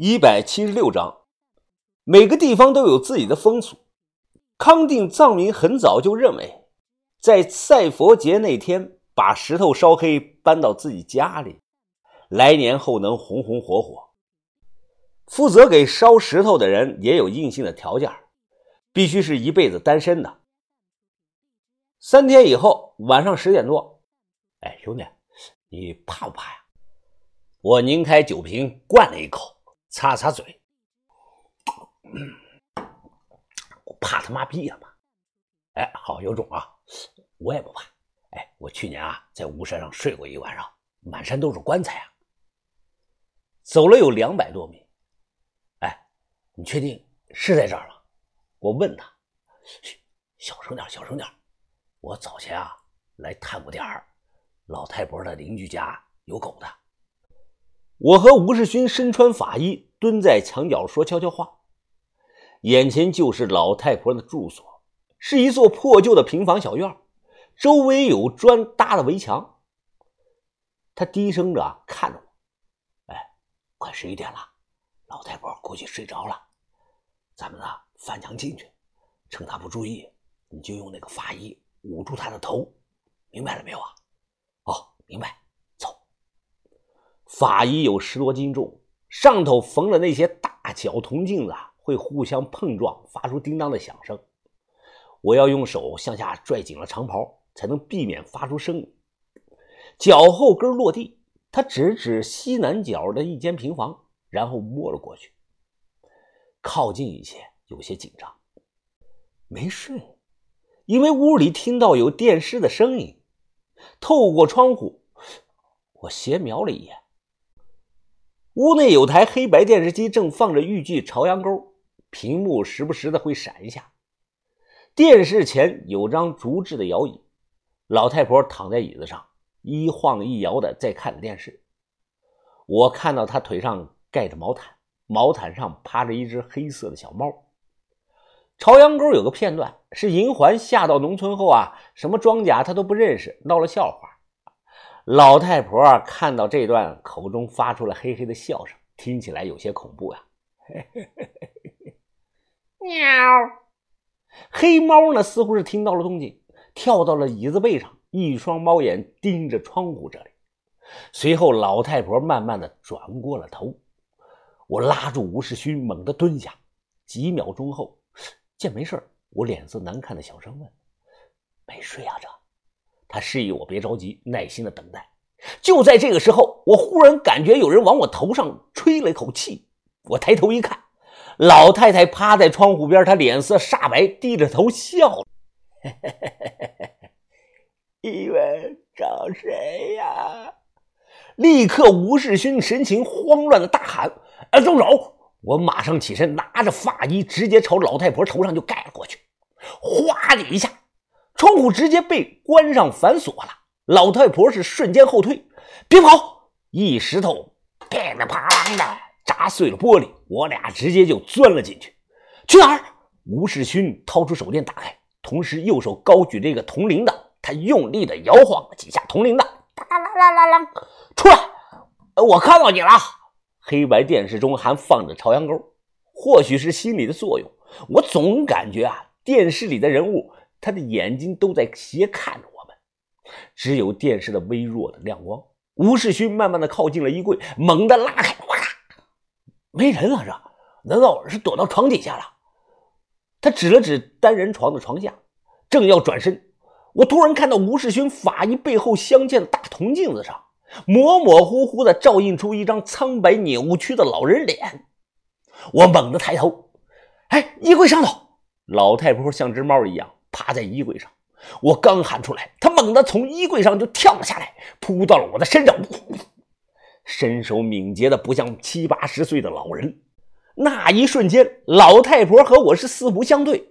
一百七十六章，每个地方都有自己的风俗。康定藏民很早就认为，在赛佛节那天把石头烧黑搬到自己家里，来年后能红红火火。负责给烧石头的人也有硬性的条件，必须是一辈子单身的。三天以后晚上十点多，哎，兄弟，你怕不怕呀？我拧开酒瓶，灌了一口。擦擦嘴，我怕他妈逼呀嘛！哎，好有种啊！我也不怕。哎，我去年啊在巫山上睡过一晚上，满山都是棺材啊。走了有两百多米。哎，你确定是在这儿吗？我问他。嘘，小声点，小声点。我早前啊来探过点儿，老太婆的邻居家有狗的。我和吴世勋身穿法衣，蹲在墙角说悄悄话。眼前就是老太婆的住所，是一座破旧的平房小院，周围有砖搭的围墙。他低声着看着我：“哎，快十一点了，老太婆估计睡着了。咱们呢翻墙进去，趁她不注意，你就用那个法衣捂住她的头，明白了没有啊？”“哦，明白。”法衣有十多斤重，上头缝了那些大小铜镜子会互相碰撞，发出叮当的响声。我要用手向下拽紧了长袍，才能避免发出声音。脚后跟落地，他指指西南角的一间平房，然后摸了过去。靠近一些，有些紧张。没睡，因为屋里听到有电视的声音。透过窗户，我斜瞄了一眼。屋内有台黑白电视机，正放着豫剧《朝阳沟》，屏幕时不时的会闪一下。电视前有张竹制的摇椅，老太婆躺在椅子上，一晃一摇的在看电视。我看到她腿上盖着毛毯，毛毯上趴着一只黑色的小猫。《朝阳沟》有个片段是银环下到农村后啊，什么庄稼她都不认识，闹了笑话。老太婆看到这段，口中发出了嘿嘿的笑声，听起来有些恐怖呀。喵！黑猫呢，似乎是听到了动静，跳到了椅子背上，一双猫眼盯着窗户这里。随后，老太婆慢慢的转过了头。我拉住吴世勋，猛地蹲下。几秒钟后，见没事我脸色难看的小声问：“没睡啊？这？”他示意我别着急，耐心的等待。就在这个时候，我忽然感觉有人往我头上吹了一口气。我抬头一看，老太太趴在窗户边，她脸色煞白，低着头笑了。你们找谁呀？立刻，吴世勋神情慌乱的大喊：“啊，动手！”我马上起身，拿着发衣，直接朝老太婆头上就盖了过去。哗的一下。窗户直接被关上反锁了，老太婆是瞬间后退，别跑！一石头噼里啪啦的砸碎了玻璃，我俩直接就钻了进去。去哪儿？吴世勋掏出手电打开，同时右手高举这个铜铃铛，他用力的摇晃了几下铜铃铛，哒啦啦啦啦，出来！我看到你了。黑白电视中还放着朝阳沟，或许是心理的作用，我总感觉啊，电视里的人物。他的眼睛都在斜看着我们，只有电视的微弱的亮光。吴世勋慢慢的靠近了衣柜，猛地拉开，哇，没人啊！这难道是躲到床底下了？他指了指单人床的床下，正要转身，我突然看到吴世勋法医背后镶嵌的大铜镜子上，模模糊糊的照映出一张苍白扭曲的老人脸。我猛地抬头，哎，衣柜上头，老太婆像只猫一样。趴在衣柜上，我刚喊出来，他猛地从衣柜上就跳了下来，扑到了我的身上，身手敏捷的不像七八十岁的老人。那一瞬间，老太婆和我是四目相对，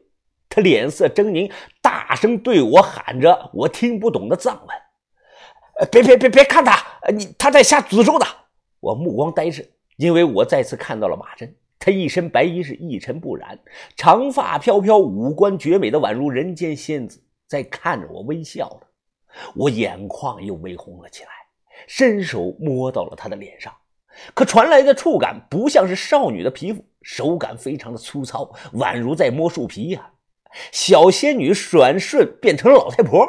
她脸色狰狞，大声对我喊着我听不懂的藏文：“别别别别看他，你他在下诅咒的。”我目光呆滞，因为我再次看到了马珍。他一身白衣是一尘不染，长发飘飘，五官绝美的宛如人间仙子，在看着我微笑的。我眼眶又微红了起来，伸手摸到了他的脸上，可传来的触感不像是少女的皮肤，手感非常的粗糙，宛如在摸树皮呀。小仙女转瞬变成了老太婆，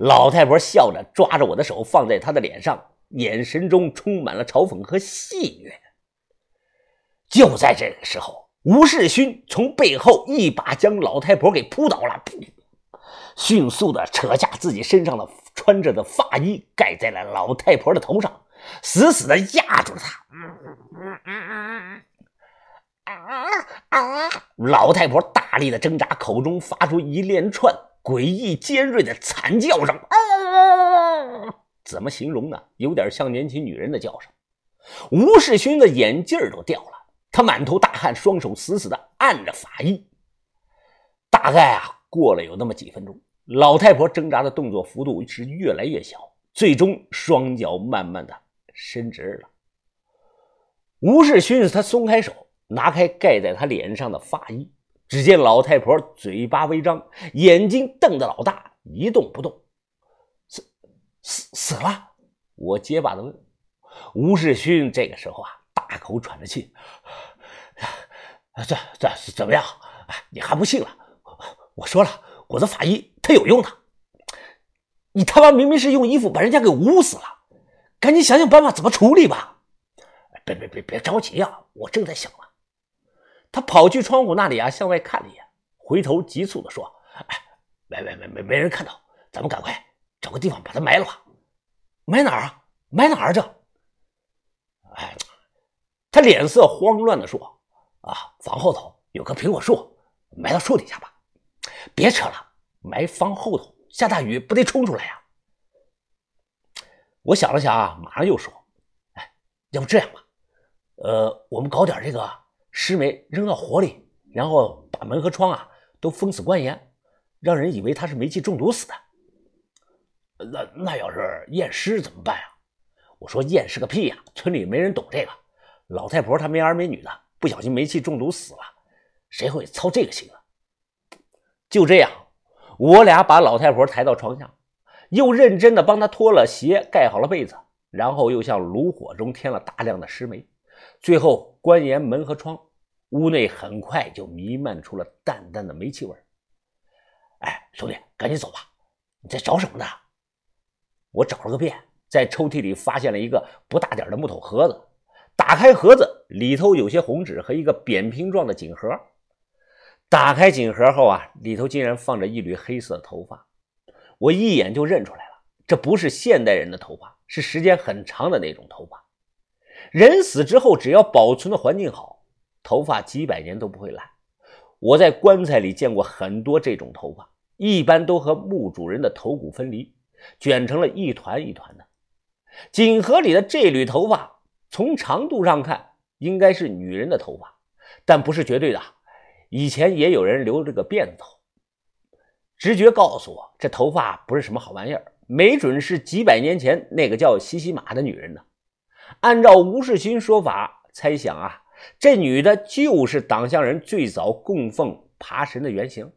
老太婆笑着抓着我的手放在她的脸上，眼神中充满了嘲讽和戏谑。就在这个时候，吴世勋从背后一把将老太婆给扑倒了，迅速的扯下自己身上的穿着的发衣盖在了老太婆的头上，死死的压住了她。老太婆大力的挣扎，口中发出一连串诡异尖锐的惨叫声。怎么形容呢？有点像年轻女人的叫声。吴世勋的眼镜都掉了，他满头大汗，双手死死的按着法衣。大概啊，过了有那么几分钟，老太婆挣扎的动作幅度是越来越小，最终双脚慢慢的伸直了。吴世勋他松开手。拿开盖在他脸上的发衣，只见老太婆嘴巴微张，眼睛瞪得老大，一动不动。死死死了！我结巴的问。吴世勋这个时候啊，大口喘着气。这这怎么样？你还不信了？我说了，我的法医他有用的。你他妈明明是用衣服把人家给捂死了，赶紧想想办法怎么处理吧。别别别别着急呀，我正在想呢。他跑去窗户那里啊，向外看了一眼，回头急促地说：“哎，没没没没没人看到，咱们赶快找个地方把它埋了吧。埋哪儿啊？埋哪儿这？”哎，他脸色慌乱地说：“啊，房后头有棵苹果树，埋到树底下吧。别扯了，埋房后头，下大雨不得冲出来呀。”我想了想啊，马上又说：“哎，要不这样吧，呃，我们搞点这个。”石煤扔到火里，然后把门和窗啊都封死关严，让人以为他是煤气中毒死的。那那要是验尸怎么办呀？我说验尸个屁呀！村里没人懂这个。老太婆她没儿没女的，不小心煤气中毒死了，谁会操这个心啊？就这样，我俩把老太婆抬到床下，又认真的帮她脱了鞋，盖好了被子，然后又向炉火中添了大量的石煤。最后关严门和窗，屋内很快就弥漫出了淡淡的煤气味哎，兄弟，赶紧走吧！你在找什么呢？我找了个遍，在抽屉里发现了一个不大点的木头盒子。打开盒子，里头有些红纸和一个扁平状的锦盒。打开锦盒后啊，里头竟然放着一缕黑色头发。我一眼就认出来了，这不是现代人的头发，是时间很长的那种头发。人死之后，只要保存的环境好，头发几百年都不会烂。我在棺材里见过很多这种头发，一般都和墓主人的头骨分离，卷成了一团一团的。锦盒里的这缕头发，从长度上看应该是女人的头发，但不是绝对的。以前也有人留这个辫子头。直觉告诉我，这头发不是什么好玩意儿，没准是几百年前那个叫西西玛的女人呢。按照吴世勋说法，猜想啊，这女的就是党项人最早供奉爬神的原型。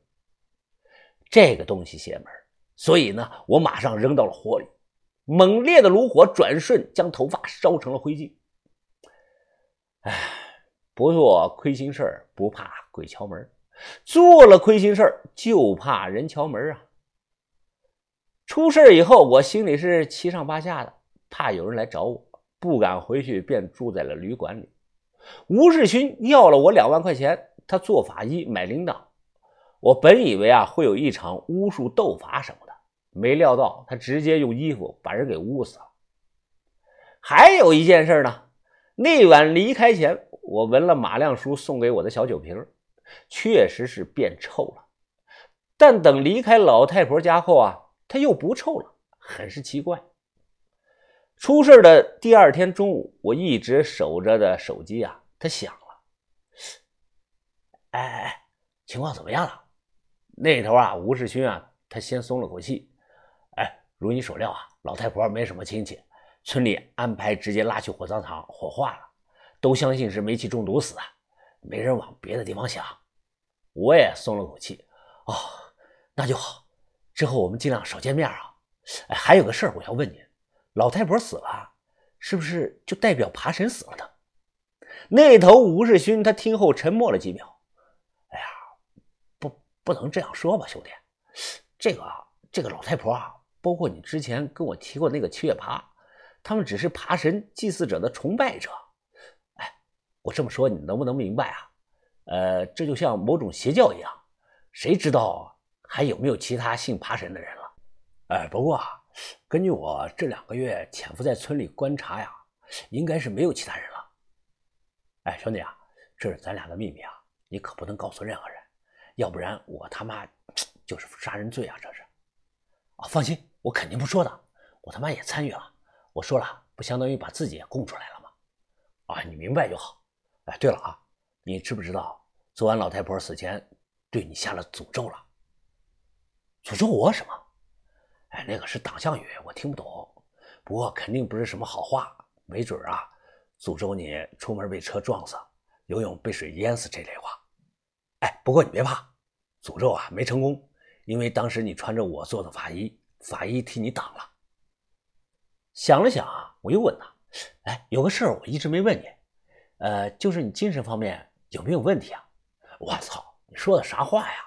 这个东西邪门，所以呢，我马上扔到了火里。猛烈的炉火转瞬将头发烧成了灰烬。哎，不做亏心事不怕鬼敲门；做了亏心事就怕人敲门啊！出事以后，我心里是七上八下的，怕有人来找我。不敢回去，便住在了旅馆里。吴世勋要了我两万块钱，他做法医买铃铛。我本以为啊会有一场巫术斗法什么的，没料到他直接用衣服把人给捂死了。还有一件事呢，那晚离开前，我闻了马亮叔送给我的小酒瓶，确实是变臭了。但等离开老太婆家后啊，它又不臭了，很是奇怪。出事的第二天中午，我一直守着的手机啊，它响了。哎哎哎，情况怎么样了？那头啊，吴世勋啊，他先松了口气。哎，如你所料啊，老太婆没什么亲戚，村里安排直接拉去火葬场火化了，都相信是煤气中毒死的，没人往别的地方想。我也松了口气。哦，那就好，之后我们尽量少见面啊。哎，还有个事儿我要问你。老太婆死了，是不是就代表爬神死了呢？那头吴世勋他听后沉默了几秒。哎呀，不，不能这样说吧，兄弟。这个这个老太婆啊，包括你之前跟我提过那个七月爬，他们只是爬神祭祀者的崇拜者。哎，我这么说你能不能明白啊？呃，这就像某种邪教一样，谁知道还有没有其他信爬神的人了？哎，不过啊。根据我这两个月潜伏在村里观察呀，应该是没有其他人了。哎，兄弟啊，这是咱俩的秘密啊，你可不能告诉任何人，要不然我他妈就是杀人罪啊！这是啊，放心，我肯定不说的。我他妈也参与了，我说了，不相当于把自己也供出来了吗？啊，你明白就好。哎，对了啊，你知不知道昨晚老太婆死前对你下了诅咒了？诅咒我什么？哎，那个是党项语，我听不懂。不过肯定不是什么好话，没准啊，诅咒你出门被车撞死，游泳被水淹死这类话。哎，不过你别怕，诅咒啊没成功，因为当时你穿着我做的法衣，法医替你挡了。想了想啊，我又问他：“哎，有个事儿我一直没问你，呃，就是你精神方面有没有问题啊？”我操，你说的啥话呀？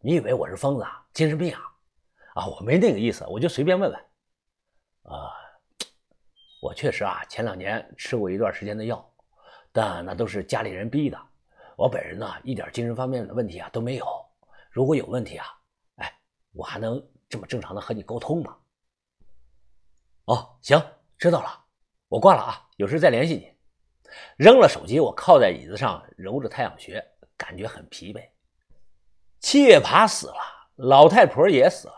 你以为我是疯子啊？精神病啊？啊，我没那个意思，我就随便问问。啊，我确实啊，前两年吃过一段时间的药，但那都是家里人逼的。我本人呢，一点精神方面的问题啊都没有。如果有问题啊，哎，我还能这么正常的和你沟通吗？哦，行，知道了，我挂了啊，有事再联系你。扔了手机，我靠在椅子上揉着太阳穴，感觉很疲惫。七月爬死了，老太婆也死了。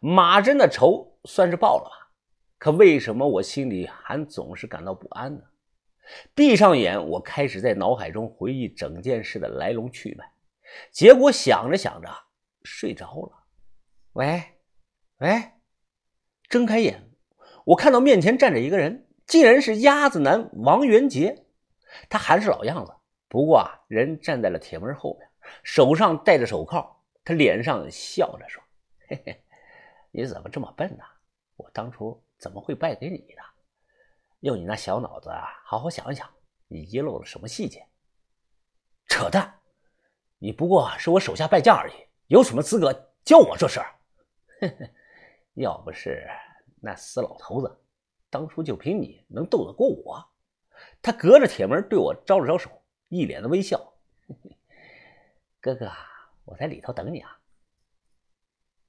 马真的仇算是报了吧，可为什么我心里还总是感到不安呢？闭上眼，我开始在脑海中回忆整件事的来龙去脉，结果想着想着睡着了。喂，喂，睁开眼，我看到面前站着一个人，竟然是鸭子男王元杰。他还是老样子，不过啊，人站在了铁门后面，手上戴着手铐，他脸上笑着说：“嘿嘿。”你怎么这么笨呢？我当初怎么会败给你呢？用你那小脑子啊，好好想一想，你遗漏了什么细节？扯淡！你不过是我手下败将而已，有什么资格教我这事儿？哼哼，要不是那死老头子，当初就凭你能斗得过我？他隔着铁门对我招了招手，一脸的微笑。哥哥，我在里头等你啊。